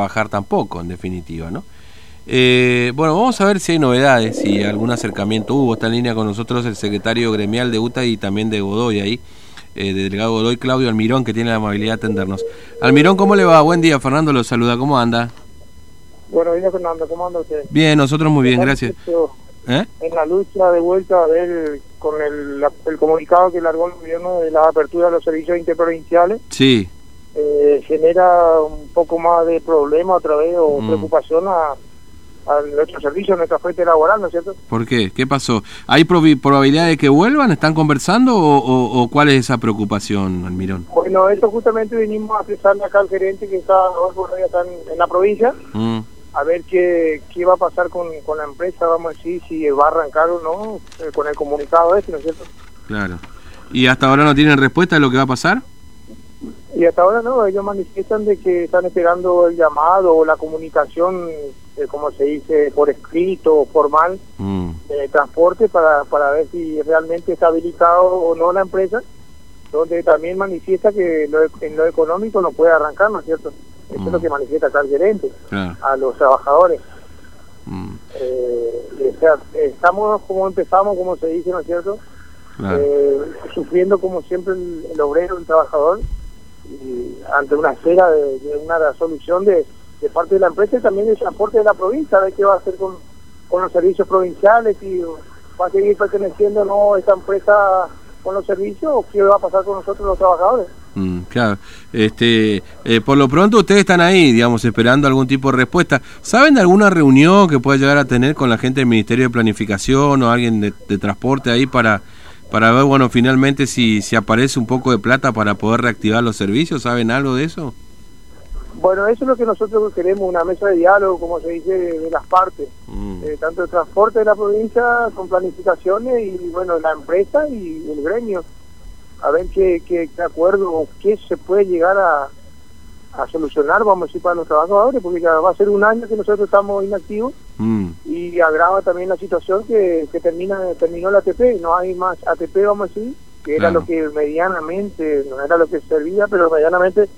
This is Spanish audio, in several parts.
trabajar tampoco, en definitiva, ¿no? Eh, bueno, vamos a ver si hay novedades, si algún acercamiento hubo. Está en línea con nosotros el secretario gremial de UTA y también de Godoy ahí, eh, de delegado Godoy, Claudio Almirón, que tiene la amabilidad de atendernos. Almirón, ¿cómo le va? Buen día, Fernando lo saluda, ¿cómo anda? Bueno, bien, Fernando, ¿cómo anda usted? Bien, nosotros muy bien, gracias. ¿Eh? En la lucha de vuelta a ver con el, el comunicado que largó el gobierno de la apertura de los servicios interprovinciales. Sí. Genera un poco más de problema otra vez o mm. preocupación a, a nuestro servicio, a nuestra fuente laboral, ¿no es cierto? ¿Por qué? ¿Qué pasó? ¿Hay probabilidad de que vuelvan? ¿Están conversando o, cuál es esa preocupación, Almirón? Bueno, esto justamente venimos a expresarle acá al gerente que está, está en, la provincia. Mm a ver qué, qué va a pasar con, con la empresa, vamos a decir, si va a arrancar o no eh, con el comunicado este, ¿no es cierto? Claro. ¿Y hasta ahora no tienen respuesta de lo que va a pasar? Y hasta ahora no, ellos manifiestan de que están esperando el llamado o la comunicación, eh, como se dice, por escrito o formal, mm. de transporte para, para ver si realmente está habilitado o no la empresa, donde también manifiesta que en lo económico no puede arrancar, ¿no es cierto? Eso es lo mm. que manifiesta acá el gerente a los trabajadores. Mm. Eh, o sea, estamos como empezamos, como se dice, ¿no es cierto? Eh, sufriendo como siempre el, obrero, el trabajador, y ante una espera de, una solución de, de, parte de la empresa y también del transporte de la provincia, a ver qué va a hacer con, los servicios provinciales y va a seguir perteneciendo no esta empresa con los servicios o qué va a pasar con nosotros los trabajadores. Mm, claro, este, eh, por lo pronto ustedes están ahí, digamos, esperando algún tipo de respuesta. ¿Saben de alguna reunión que pueda llegar a tener con la gente del Ministerio de Planificación o alguien de, transporte ahí para, para ver, bueno, finalmente si, si aparece un poco de plata para poder reactivar los servicios? ¿Saben algo de eso? Bueno, eso es lo que nosotros queremos, una mesa de diálogo, como se dice, de, las partes, mm. eh, tanto el transporte de la provincia con planificaciones y, bueno, la empresa y el gremio a ver qué, qué, acuerdo o qué se puede llegar a, a, solucionar, vamos a decir, para los trabajadores, porque ya va a ser un año que nosotros estamos inactivos mm. y agrava también la situación que, que termina terminó la ATP, no hay más ATP, vamos a decir, que era lo que medianamente, no era lo que servía, pero medianamente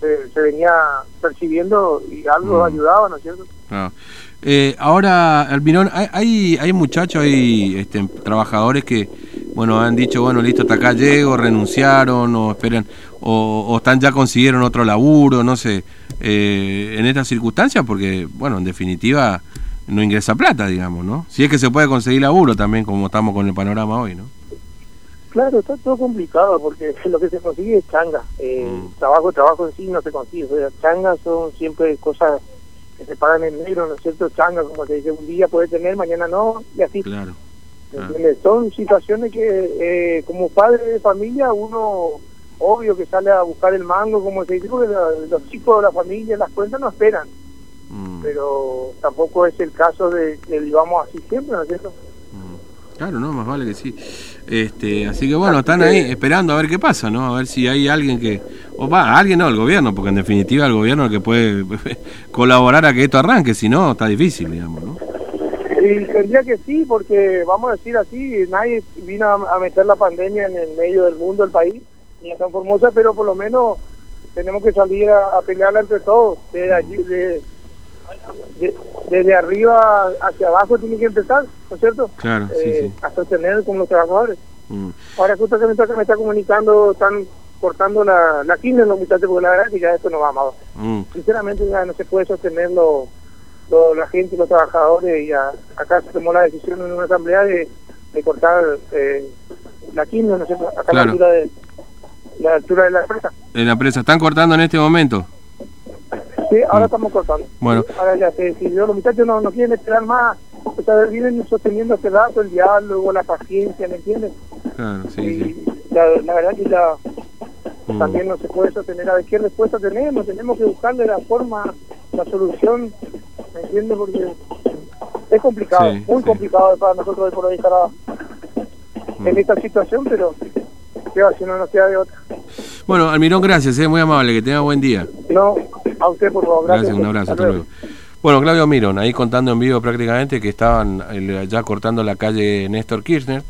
se, venía percibiendo y algo mm. ayudaba, ¿no es cierto? Eh, ahora, Almirón, hay, hay, hay muchachos, hay este, trabajadores que bueno, han dicho, bueno, listo, hasta acá llego, renunciaron o esperan, o, están ya consiguieron otro laburo, no sé, eh, en estas circunstancias, porque, bueno, en definitiva no ingresa plata, digamos, ¿no? Si es que se puede conseguir laburo también, como estamos con el panorama hoy, ¿no? Claro, está todo complicado porque lo que se consigue es changa. Eh, mm. Trabajo, trabajo en sí no se consigue. O sea, changas son siempre cosas que se pagan en negro, ¿no es cierto? Changa, como se dice, un día puede tener, mañana no, y así. Claro. Ah. Son situaciones que eh, como padre de familia uno obvio que sale a buscar el mango, como se dice, porque los chicos de la familia, las cuentas no esperan. Mm. Pero tampoco es el caso de que vivamos así siempre, ¿no es cierto? Mm. Claro, no, más vale que sí. Este, así que bueno, están ahí esperando a ver qué pasa, ¿no? A ver si hay alguien que, o va, alguien no, el gobierno, porque en definitiva el gobierno es el que puede colaborar a que esto arranque, si no, está difícil, digamos, ¿no? Y tendría que sí, porque vamos a decir así, nadie vino a, meter la pandemia en el medio del mundo, del país, ni en San Formosa, pero por lo menos tenemos que salir a, pelearla entre todos. Desde allí, de, desde arriba hacia abajo tiene que empezar, ¿no es cierto? Claro, eh, sí. A sostener como los trabajadores. Mm. Ahora justo que me está, me está comunicando, están cortando la, la en los muchachos, porque la verdad es que ya esto no va más. Mm. Sinceramente ya no se puede sostenerlo la gente, los trabajadores, y acá se tomó la decisión en una asamblea de, cortar eh, la quinta, ¿no sé, acá la, altura de, la altura de la empresa. ¿En la empresa están cortando en este momento? Sí, ahora mm. estamos cortando. Bueno. Ahora ya se decidió, los muchachos no, no quieren esperar más, o sea, vienen sosteniendo este dato, el diálogo, la paciencia, ¿me entiendes? Claro, sí, sí. La, la, verdad que ya mm. también no se puede sostener a ver qué respuesta tenemos, tenemos que buscarle la forma, la solución ¿me entiendes? Porque es complicado, muy complicado para nosotros de por ahí estar mm. en esta situación, pero si no nos queda de otra. Bueno, Almirón, gracias, es eh, muy amable, que tenga buen día. No, a usted por favor, gracias. un abrazo, hasta, luego. Bueno, Claudio Almirón, ahí contando en vivo prácticamente que estaban ya cortando la calle Néstor Kirchner.